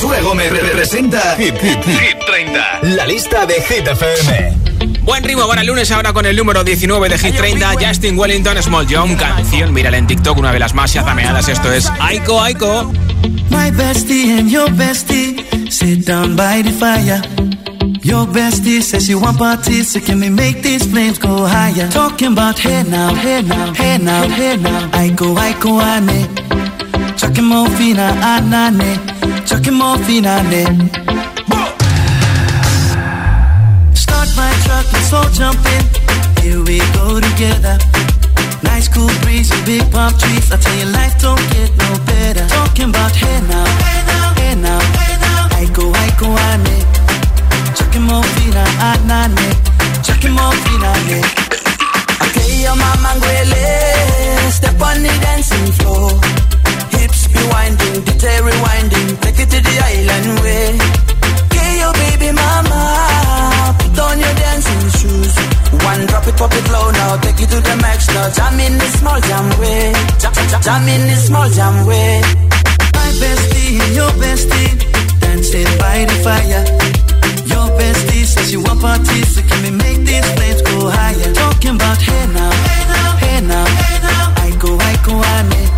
Josué Gómez representa Hit, Hit, Hit 30. La lista de Hit FM. Buen ritmo para el lunes ahora con el número 19 de Hit 30, Justin Wellington Small John, canción, mírala en TikTok, una de las más yazameadas, esto es Aiko Aiko. My bestie and your bestie sit down by the fire. Your bestie says you want parties, so can we make these flames go higher? Talking about hey now, hey now, hey now, hey now. Aiko Aiko ane. Chucking more fina anane, chucking more fina ne. Start my truck, let's all jump in. Here we go together. Nice cool breeze and big palm trees. I tell you, life don't get no better. Talking about hey now, hey now, hey now, hey now. I go, ane. Chucking more fina anane, chucking more fina ne. Okay, your mama step on the dancing floor be winding, detail rewinding, take it to the island way. Get your baby mama, put on your dancing shoes. One drop it, pop it low now, take it to the max now. Jam in the small jam way, jam, jam, jam in the small jam way. My bestie and your bestie, dancing by the fire. Your bestie says you want parties, so can we make these flames go higher? Talking about hey now, hey now, hey now, hey now. I go, I go, I need.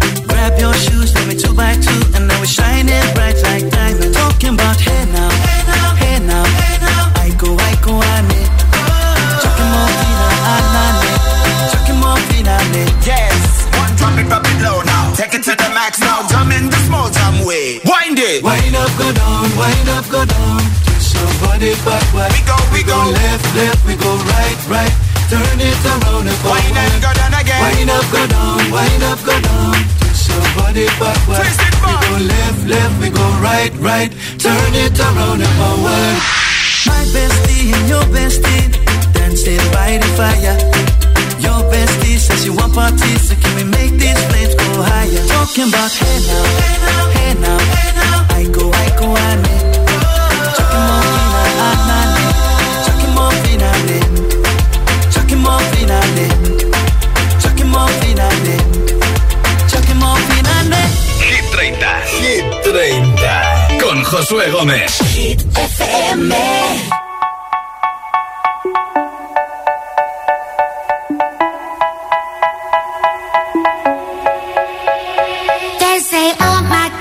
Grab your shoes, let me two by two And now we're shining bright like diamonds. Talking about hey now, hey now, hey now, hey now. Aiko aiko ane Chucking more anane Chucking more finale Yes, one drop it, drop it low now. Take it to the max now, jump in the small jam way. Wind it. Wind up, go down, wind up, go down. Twist your body backward. We go, we, we go, go. left, left, we go right, right. Turn it around and forward. Wind up, go down again. Wind up, go down, wind up, go down. Twist your body backward Twist it back We go left, left, we go right, right Turn it around and forward my bestie and your bestie dancing by the fire. Your bestie says you want parties, so can we make these flames go higher? Talking about hey now, hey now, hey now, hey now. I go, I go, I need. Chucking more fina, anane. Chucking more fina, Chucking Josué Gómez. They say, oh my God.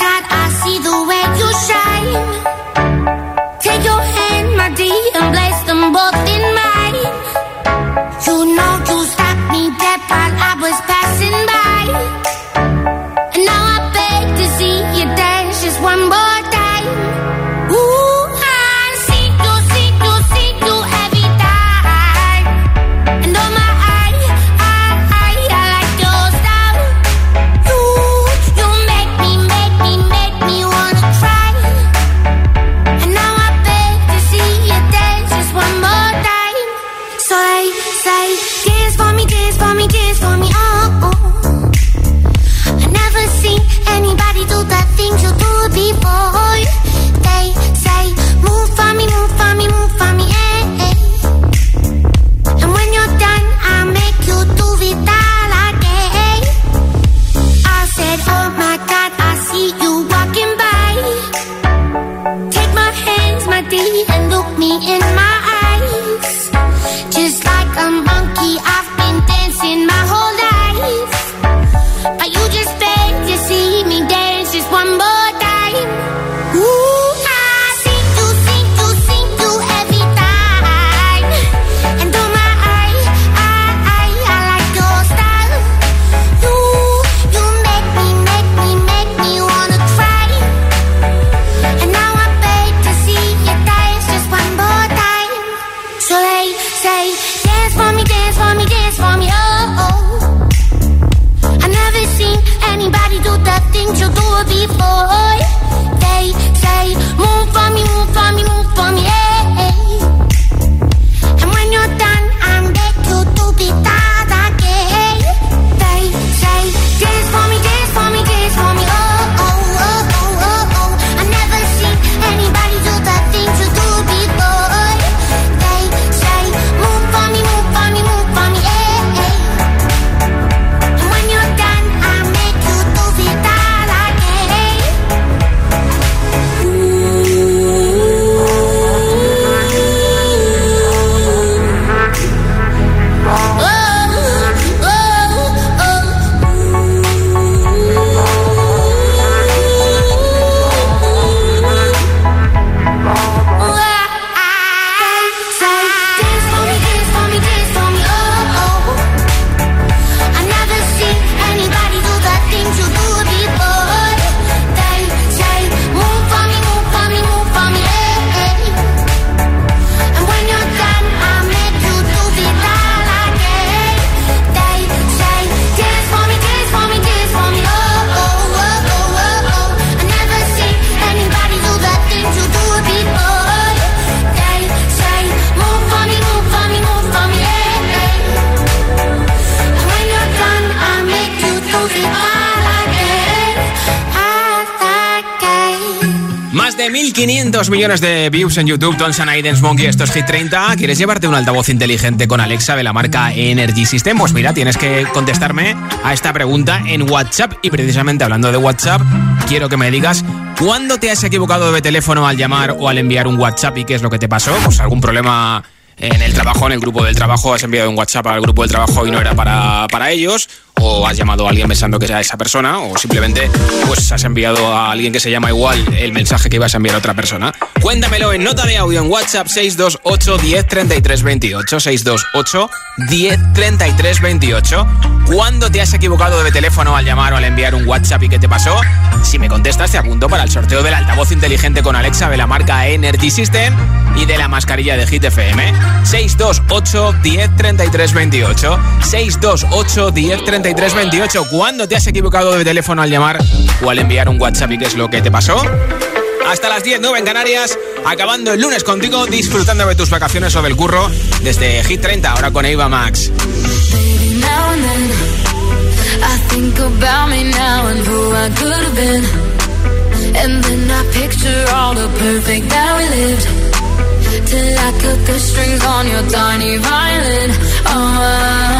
1.500 millones de views en YouTube, Tons and Aidens Monkey, esto es Hit 30. ¿Quieres llevarte un altavoz inteligente con Alexa de la marca Energy System? Pues mira, tienes que contestarme a esta pregunta en WhatsApp. Y precisamente hablando de WhatsApp, quiero que me digas cuándo te has equivocado de teléfono al llamar o al enviar un WhatsApp y qué es lo que te pasó. Pues algún problema en el trabajo, en el grupo del trabajo, has enviado un WhatsApp al grupo del trabajo y no era para, para ellos o has llamado a alguien pensando que sea esa persona o simplemente pues has enviado a alguien que se llama igual el mensaje que ibas a enviar a otra persona. Cuéntamelo en nota de audio en WhatsApp 628 10 33 28 628 10 33 28. ¿Cuándo te has equivocado de teléfono al llamar o al enviar un WhatsApp y qué te pasó? Si me contestas te apunto para el sorteo del altavoz inteligente con Alexa de la marca Energy System y de la mascarilla de Hit FM. 628 10 33 28 628 10 33 28 ¿Cuándo te has equivocado de teléfono al llamar o al enviar un WhatsApp y qué es lo que te pasó? Hasta las 10, 9 en Canarias, acabando el lunes contigo, disfrutando de tus vacaciones o del curro desde Hit 30, ahora con Eva Max. And then I picture all the perfect that we lived Till I cut the strings on your tiny violin oh.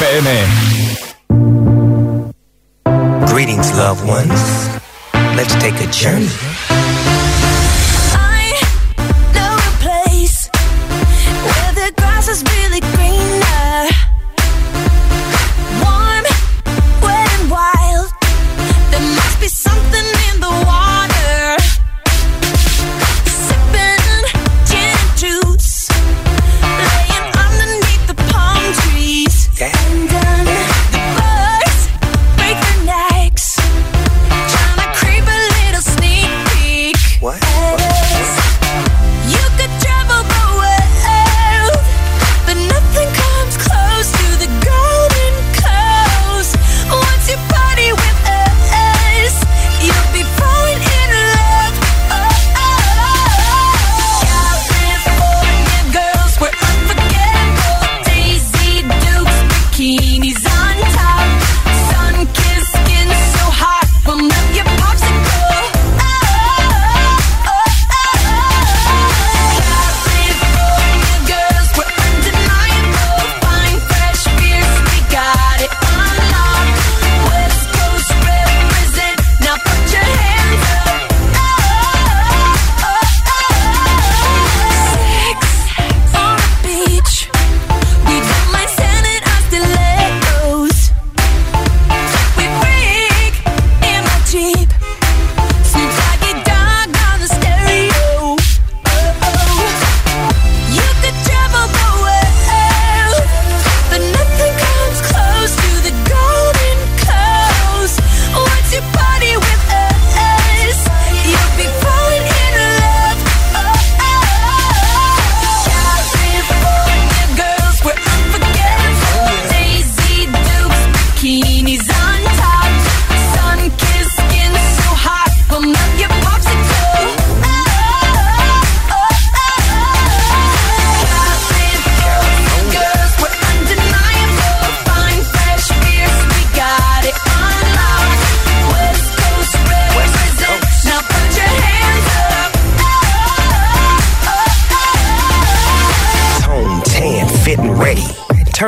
FM. Greetings, loved ones. Let's take a journey.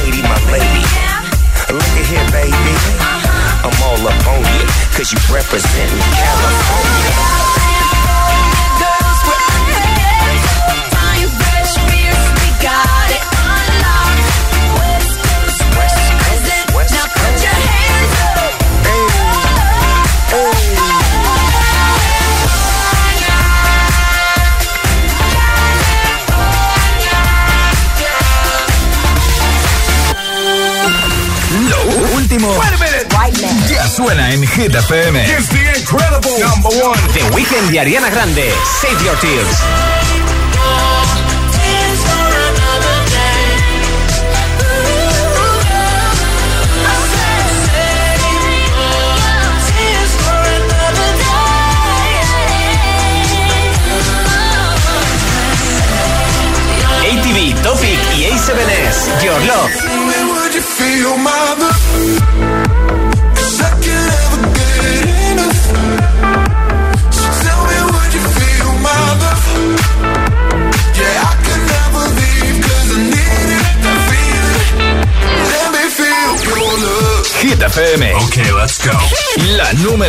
Katie, my lady. Yeah. Look at here, baby. Uh huh. I'm all up on you, cause you represent California. Got it unlocked. West Coast, West Coast, West Coast. Now put your Ya suena en Hit FM. It's the incredible number one. The Weekend y Ariana Grande. Save your tears.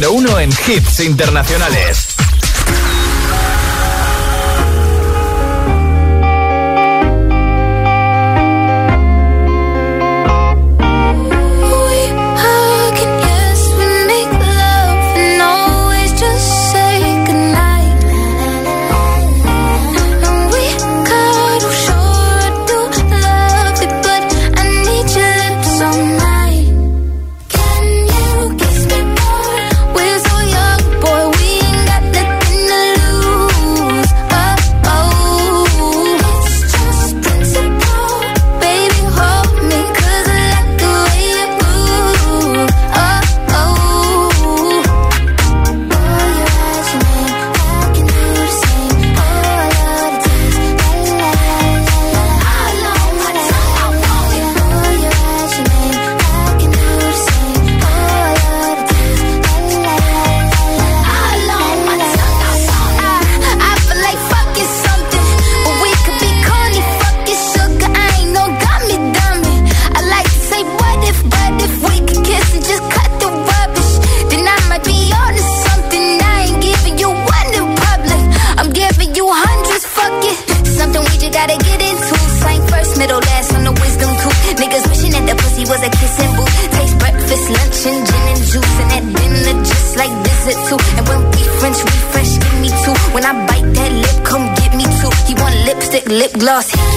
Número uno en hits internacionales. glossy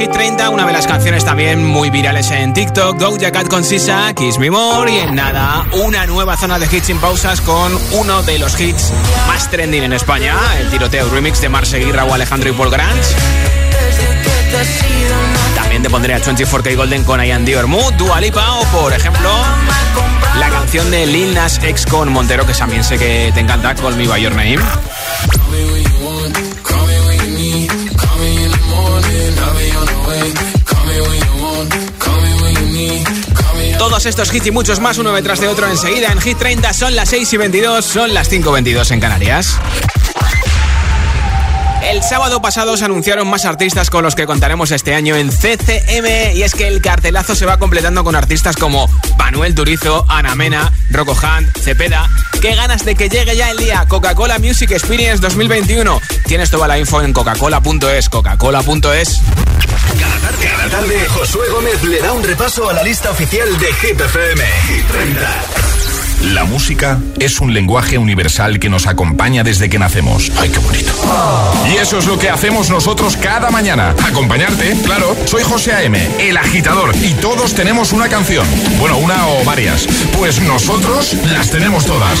Hit 30, una de las canciones también muy virales en TikTok. Doja Cat con Sisa, Kiss Me More. Y en nada, una nueva zona de hits sin pausas con uno de los hits más trending en España: el tiroteo remix de Marce Guirra o Alejandro y Paul Grant. También te pondré a 24K Golden con Ian Dior Mood, Dua Lipa o, por ejemplo, la canción de Lil Nas X con Montero, que también sé que te encanta, Call Me By Your Name. Todos estos hits y muchos más, uno detrás de otro enseguida en Hit 30. Son las 6 y 22, son las 5 y 22 en Canarias. El sábado pasado se anunciaron más artistas con los que contaremos este año en CCM y es que el cartelazo se va completando con artistas como Manuel Turizo, Ana Mena, Rocco Hunt, Cepeda. Qué ganas de que llegue ya el día Coca-Cola Music Experience 2021. Tienes toda la info en coca-cola.es, coca-cola.es. Cada tarde, Josué Gómez le da un repaso a la lista oficial de Hit FM. Hit 30. La música es un lenguaje universal que nos acompaña desde que nacemos. ¡Ay, qué bonito! Y eso es lo que hacemos nosotros cada mañana. Acompañarte, claro. Soy José A.M., el agitador, y todos tenemos una canción. Bueno, una o varias. Pues nosotros las tenemos todas.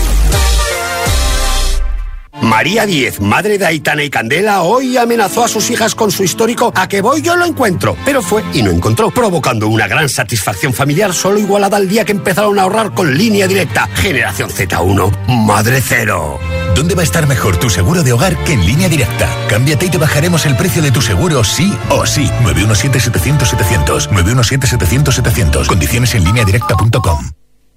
María Diez, madre de Aitana y Candela, hoy amenazó a sus hijas con su histórico a que voy yo lo encuentro, pero fue y no encontró, provocando una gran satisfacción familiar solo igualada al día que empezaron a ahorrar con línea directa. Generación Z1, madre cero. ¿Dónde va a estar mejor tu seguro de hogar que en línea directa? Cámbiate y te bajaremos el precio de tu seguro sí o sí. 917-700-700. 917-700-700. Condiciones en línea directa.com.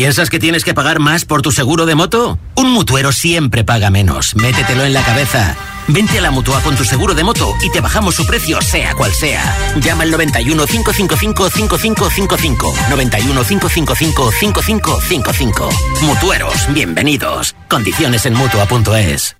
¿Piensas que tienes que pagar más por tu seguro de moto? Un mutuero siempre paga menos. Métetelo en la cabeza. Vente a la mutua con tu seguro de moto y te bajamos su precio, sea cual sea. Llama al 91 555 5555. 91 555 5555. Mutueros, bienvenidos. Condiciones en mutua.es.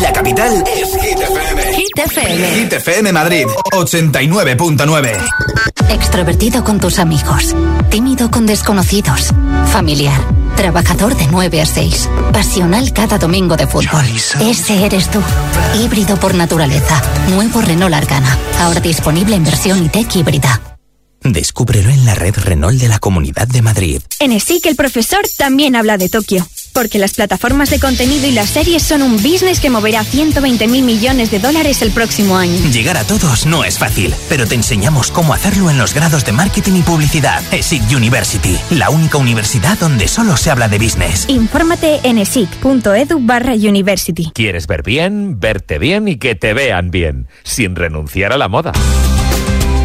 La capital es Hit FM. Hit FM. Hit FM Madrid, 89.9. Extrovertido con tus amigos. Tímido con desconocidos. Familiar. Trabajador de 9 a 6. Pasional cada domingo de fútbol. Ese eres tú. Híbrido por naturaleza. Nuevo Renault Argana. Ahora disponible en versión e-tech híbrida. Descúbrelo en la red Renault de la Comunidad de Madrid. En ESIC el profesor también habla de Tokio. Porque las plataformas de contenido y las series son un business que moverá 120 mil millones de dólares el próximo año. Llegar a todos no es fácil, pero te enseñamos cómo hacerlo en los grados de marketing y publicidad. ESIC University, la única universidad donde solo se habla de business. Infórmate en esic.edu barra university. ¿Quieres ver bien, verte bien y que te vean bien, sin renunciar a la moda?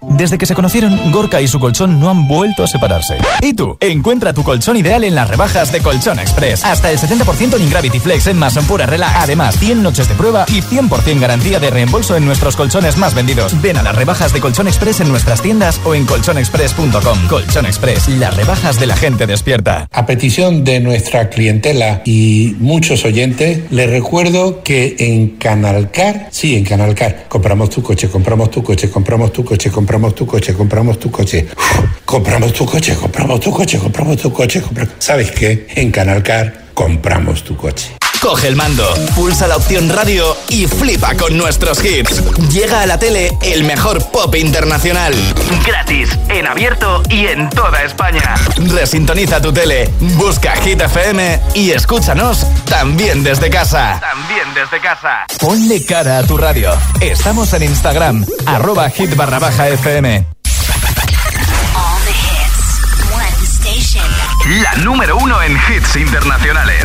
Desde que se conocieron, Gorka y su colchón no han vuelto a separarse. ¿Y tú? Encuentra tu colchón ideal en las rebajas de Colchón Express. Hasta el 70% en Gravity Flex en Mason Pura Relax. Además, 100 noches de prueba y 100% garantía de reembolso en nuestros colchones más vendidos. Ven a las rebajas de Colchón Express en nuestras tiendas o en colchonexpress.com. Colchón Express, las rebajas de la gente despierta. A petición de nuestra clientela y muchos oyentes, les recuerdo que en Canalcar, sí, en Canalcar, compramos tu coche, compramos tu coche, compramos tu coche, compramos compramos tu coche, compramos tu coche, compramos tu coche, compramos tu coche, compramos tu coche, ¿Sabes qué? En Canalcar compramos tu coche. Coge el mando, pulsa la opción radio y flipa con nuestros hits. Llega a la tele el mejor pop internacional. Gratis, en abierto y en toda España. Resintoniza tu tele, busca Hit FM y escúchanos también desde casa. También desde casa. Ponle cara a tu radio. Estamos en Instagram, arroba hit barra baja FM. La número uno en hits internacionales.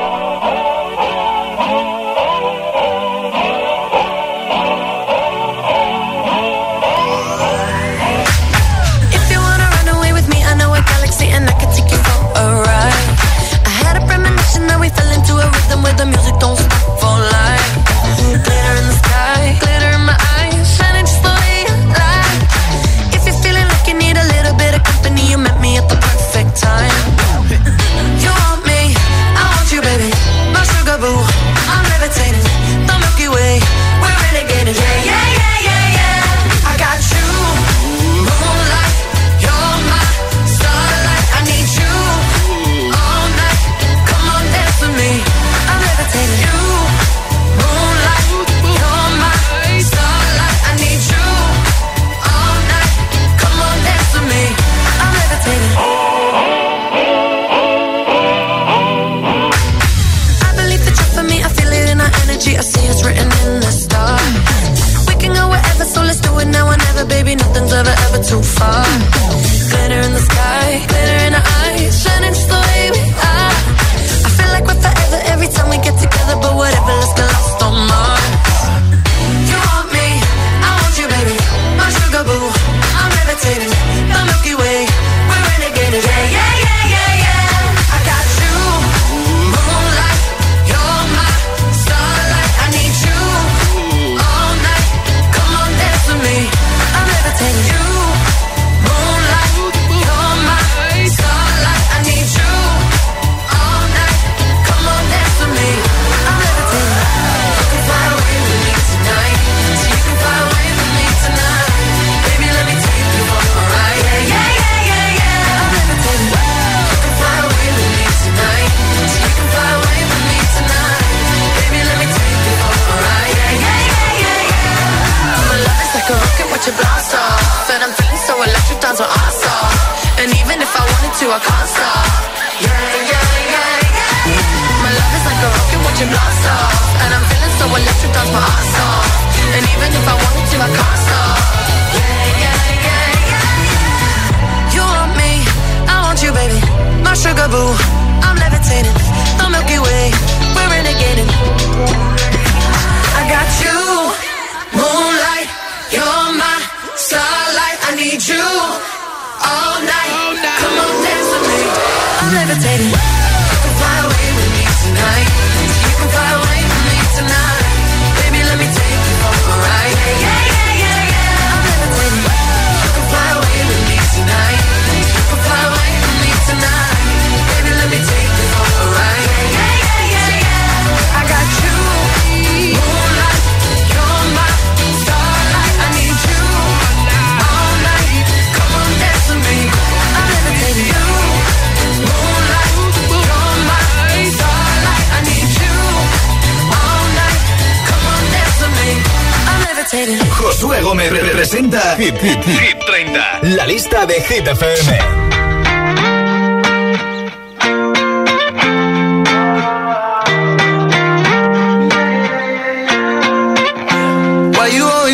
FM.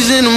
in the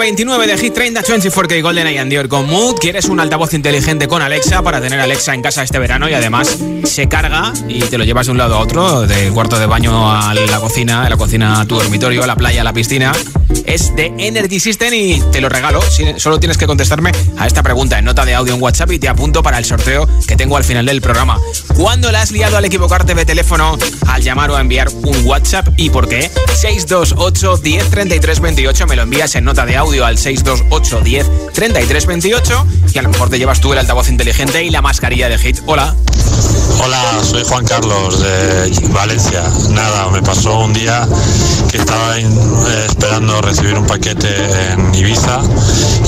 29 de Hit 30, 24K Golden Eye and Dior con Mood, quieres un altavoz inteligente con Alexa para tener Alexa en casa este verano y además se carga y te lo llevas de un lado a otro, del cuarto de baño a la cocina, de la cocina a tu dormitorio, a la playa, a la piscina. Es de Energy System y te lo regalo. Solo tienes que contestarme a esta pregunta en nota de audio en WhatsApp y te apunto para el sorteo que tengo al final del programa. ¿Cuándo la has liado al equivocarte de teléfono, al llamar o a enviar un WhatsApp y por qué? 628 10 33 28 me lo envías en nota de audio al 628 10 33 28 y a lo mejor te llevas tú el altavoz inteligente y la mascarilla de hit. Hola. Hola, soy Juan Carlos de Valencia. Nada, me pasó un día que estaba eh, esperando recibir un paquete en Ibiza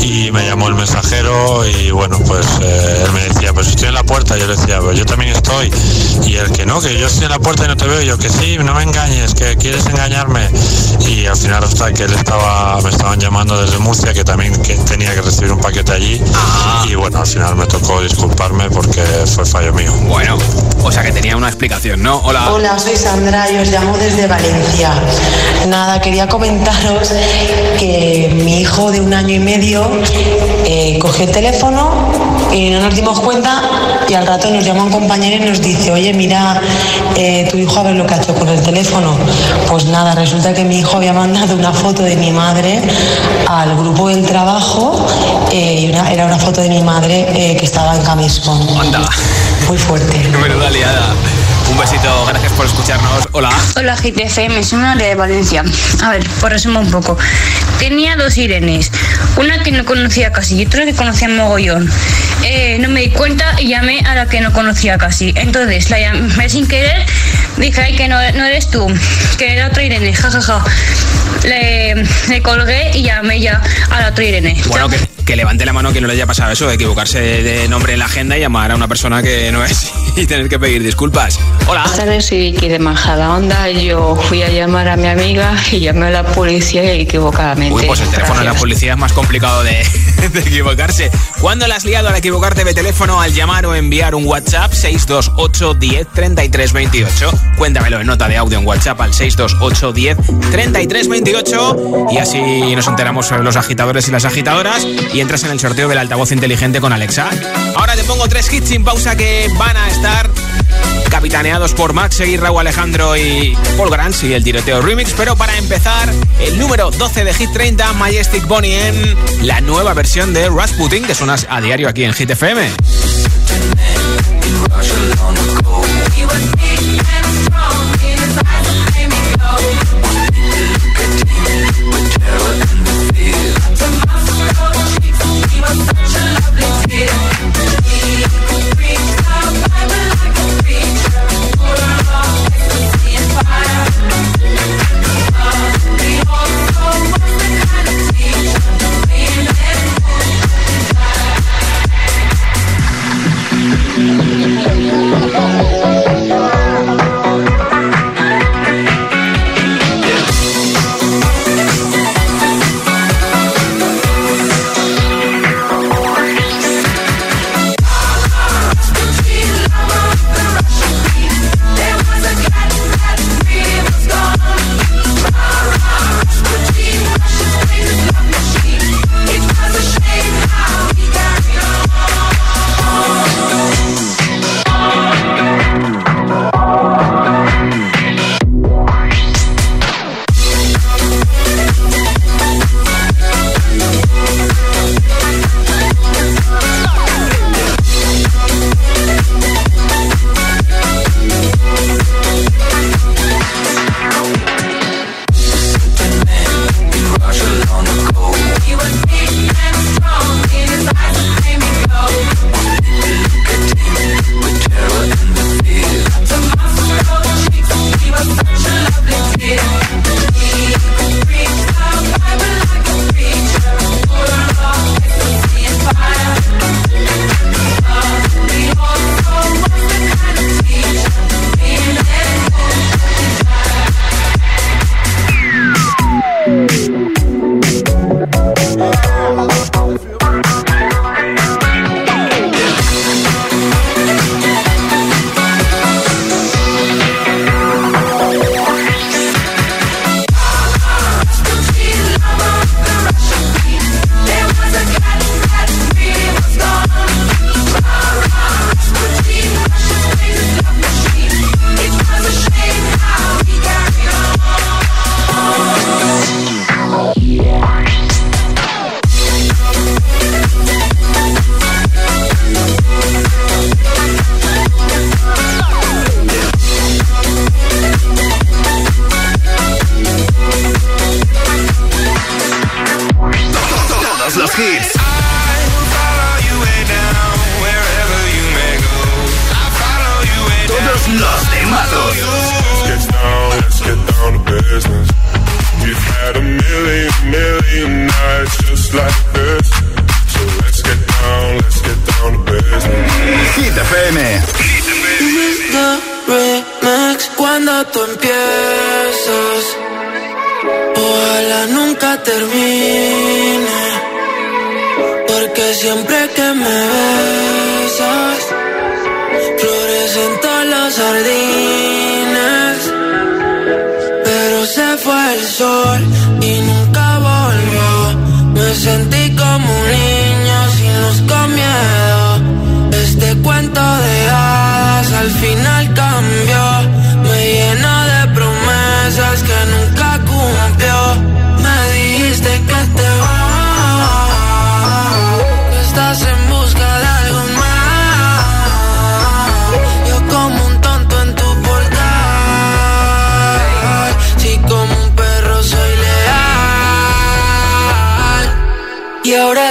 y me llamó el mensajero y bueno, pues eh, él me decía, pues estoy en la puerta. Yo le decía, pues yo también estoy. Y él que no, que yo estoy en la puerta y no te veo. Y yo que sí, no me engañes, que quieres engañarme. Y al final hasta que él estaba, me estaban llamando desde Murcia, que también que tenía que recibir un paquete allí. Y bueno, al final me tocó disculparme porque fue fallo mío. Bueno, o sea que tenía una explicación, ¿no? Hola. Hola, soy Sandra y os llamo desde Valencia. Nada, quería comentaros que mi hijo de un año y medio eh, cogió el teléfono y no nos dimos cuenta y al rato nos llama un compañero y nos dice, oye, mira, eh, tu hijo a ver lo que ha hecho con el teléfono. Pues nada, resulta que mi hijo había mandado una foto de mi madre al grupo del trabajo eh, y una- era una foto de mi madre eh, que estaba en camisón. Muy fuerte. Menuda liada. Un besito, gracias por escucharnos. Hola. Hola GTFM, soy una de Valencia. A ver, por resumo un poco. Tenía dos Irenes, una que no conocía casi y otra que conocía mogollón. Eh, no me di cuenta y llamé a la que no conocía casi. Entonces la llamé sin querer, dije, ay, que no, no eres tú, que era otra Irene, jajaja. Le, le colgué y llamé ya a la otra Irene. Bueno, que, que levante la mano que no le haya pasado eso, de equivocarse de, nombre en la agenda y llamar a una persona que no es y tener que pedir disculpas. Hola. Buenas tardes, soy Vicky de Majadahonda. Yo fui a llamar a mi amiga y llamé a la policía equivocadamente. Uy, pues el teléfono de la policía es más complicado de, de equivocarse. ¿Cuándo la has liado al equivocarte de teléfono al llamar o enviar un WhatsApp? 628 10 33 28. Cuéntamelo en nota de audio en WhatsApp al 628 10 33 28 y así nos enteramos los agitadores y las agitadoras. Y entras en el sorteo del altavoz inteligente con Alexa. Ahora te pongo tres hits sin pausa que van a estar capitaneados por Max Seguir, Raúl Alejandro y Paul Grant y el tiroteo remix. Pero para empezar, el número 12 de Hit 30, Majestic Bonnie en la nueva versión de Rasputin que suena a diario aquí en Hit FM.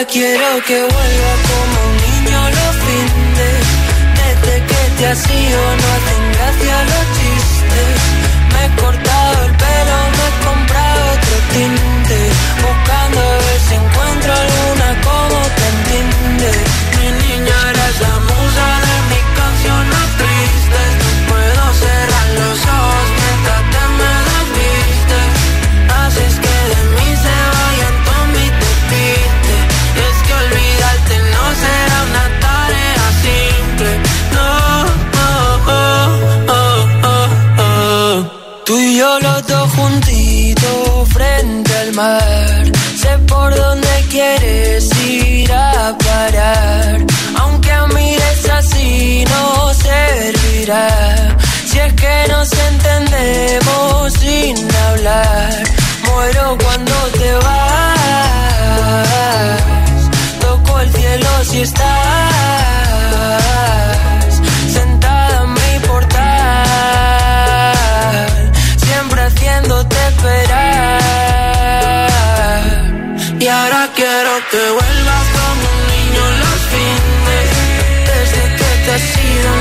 Quiero que vuelva como un niño lo finde. Desde que te has ido no Sé por dónde quieres ir a parar. Aunque mires así, no servirá. Si es que nos entendemos sin hablar, muero cuando te vas. Toco el cielo si estás. Que vuelvas como un niño los fines, desde que te has ido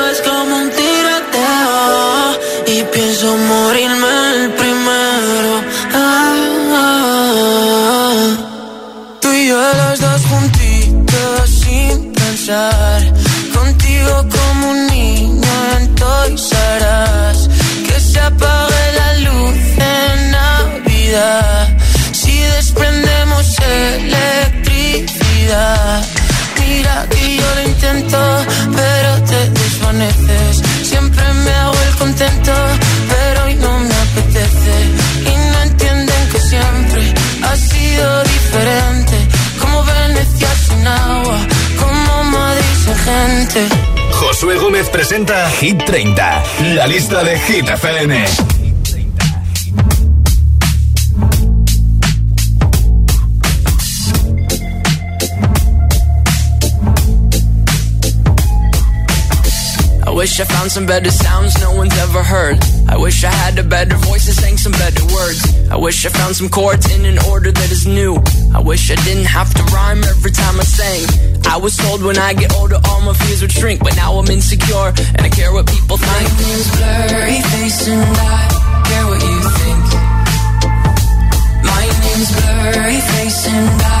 Madrid. Josué Gómez presenta Hit 30, la lista de Hit FM. I wish I found some better sounds no one's ever heard. I wish I had a better voice and sang some better words. I wish I found some chords in an order that is new. I wish I didn't have to rhyme every time I sang. I was told when I get older all my fears would shrink, but now I'm insecure and I care what people think. My name's blurry face and I care what you think. My name's blurry face and I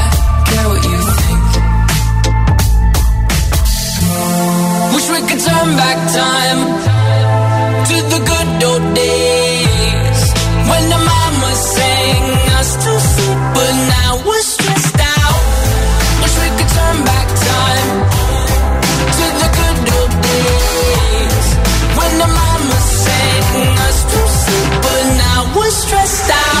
care what you think. Wish we could turn back time to the good old days when the mama sang us to sleep, but now we're stressed out. Wish we could turn back time to the good old days when the mama sang us to sleep, but now we're stressed out.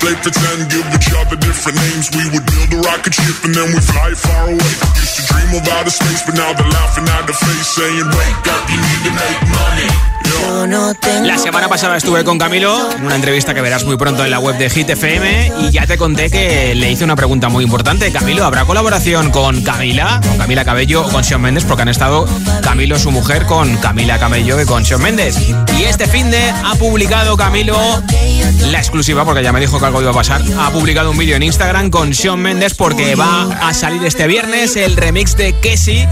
Used to play pretend, give each other different names. We would build a rocket ship and then we fly far away. Used to dream of outer space, but now they're laughing at the face, saying, Wake up, you need to make money. La semana pasada estuve con Camilo en una entrevista que verás muy pronto en la web de Hit FM y ya te conté que le hice una pregunta muy importante. Camilo, ¿habrá colaboración con Camila, con Camila Cabello o con Sean Méndez? Porque han estado Camilo, su mujer, con Camila Cabello y con Sean Méndez. Y este fin de ha publicado Camilo la exclusiva, porque ya me dijo que algo iba a pasar. Ha publicado un vídeo en Instagram con Sean Méndez porque va a salir este viernes el remix de Kessie,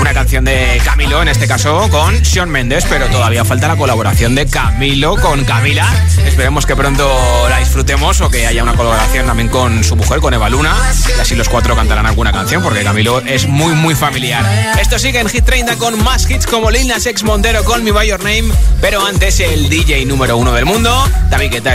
una canción de Camilo, en este caso con Sean Méndez, pero todavía falta la colaboración de Camilo con Camila. Esperemos que pronto la disfrutemos o que haya una colaboración también con su mujer, con Eva Luna, y así los cuatro cantarán alguna canción, porque Camilo es muy, muy familiar. Esto sigue en Hit 30 con más hits como Lil Nas X Montero con Me By Your Name, pero antes el DJ número uno del mundo, David Guetta,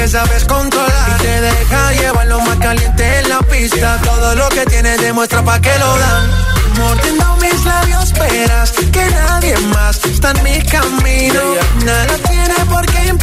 que sabes controlar. Y te deja llevar lo más caliente en la pista. Todo lo que tienes demuestra pa' que lo dan. Mordiendo mis labios, esperas que nadie más está en mi camino. Nada tiene por qué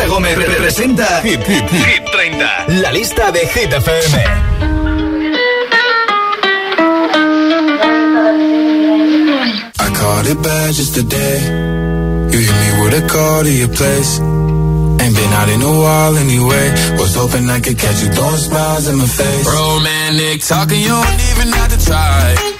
Josué Gómez representa Hit, Hit, Hit 30, la lista de Hit FM. I caught it bad just today. You hit me with a call to your place. Ain't been out in a while anyway. Was hoping I could catch you throwing smiles in my face. Romantic talking, you don't even have to try.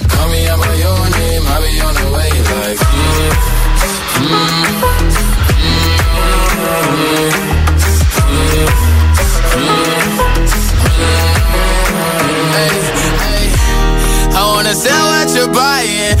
I wanna Sell what you're buying.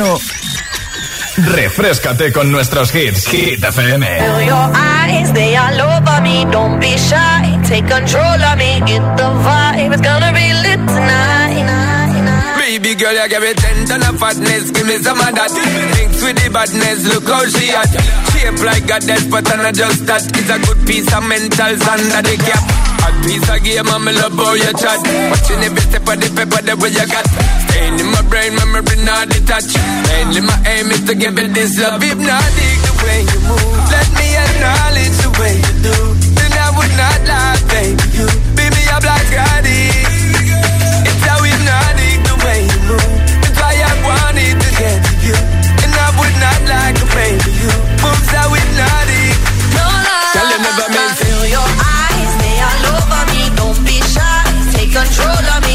verano, refrescate con nuestros hits. Hit FM. Feel your eyes, they all over me. Don't be shy, take control of me. Get the vibe, it's gonna be lit tonight. Baby girl, you give me ten ton of fatness, give me some of that. Mix with the badness, look how she at. Shape like a death, but I'm not just that. It's a good piece of mental under the cap. A piece of game, I'm love how you chat. Watching every step of the paper, the way you got. Staying in my brain, memory not detached. Mainly my aim is to give it this love. Hypnotic the way you move. Let me acknowledge the way you do. Then I would not lie, baby. You beat me up like Gotti. It's how hypnotic the way you move. It's why I wanted to get to you. And I would not like a baby. You moves how hypnotic. No lie. Tell you never meant. Feel your eyes, they all over me. Don't be shy, take control of me.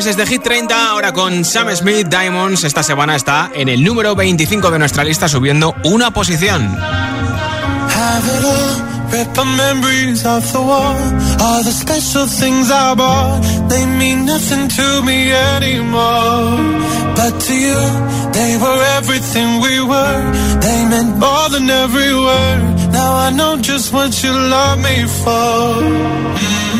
Lunes desde Hit 30, ahora con Sam Smith Diamonds. Esta semana está en el número 25 de nuestra lista, subiendo una posición. Now I know just what you love me for.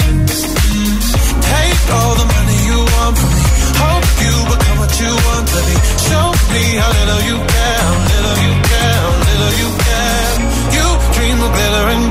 All the money you want from me. Hope you become what you want to be. Show me how little you care, little you care, little you care. You dream of glitter and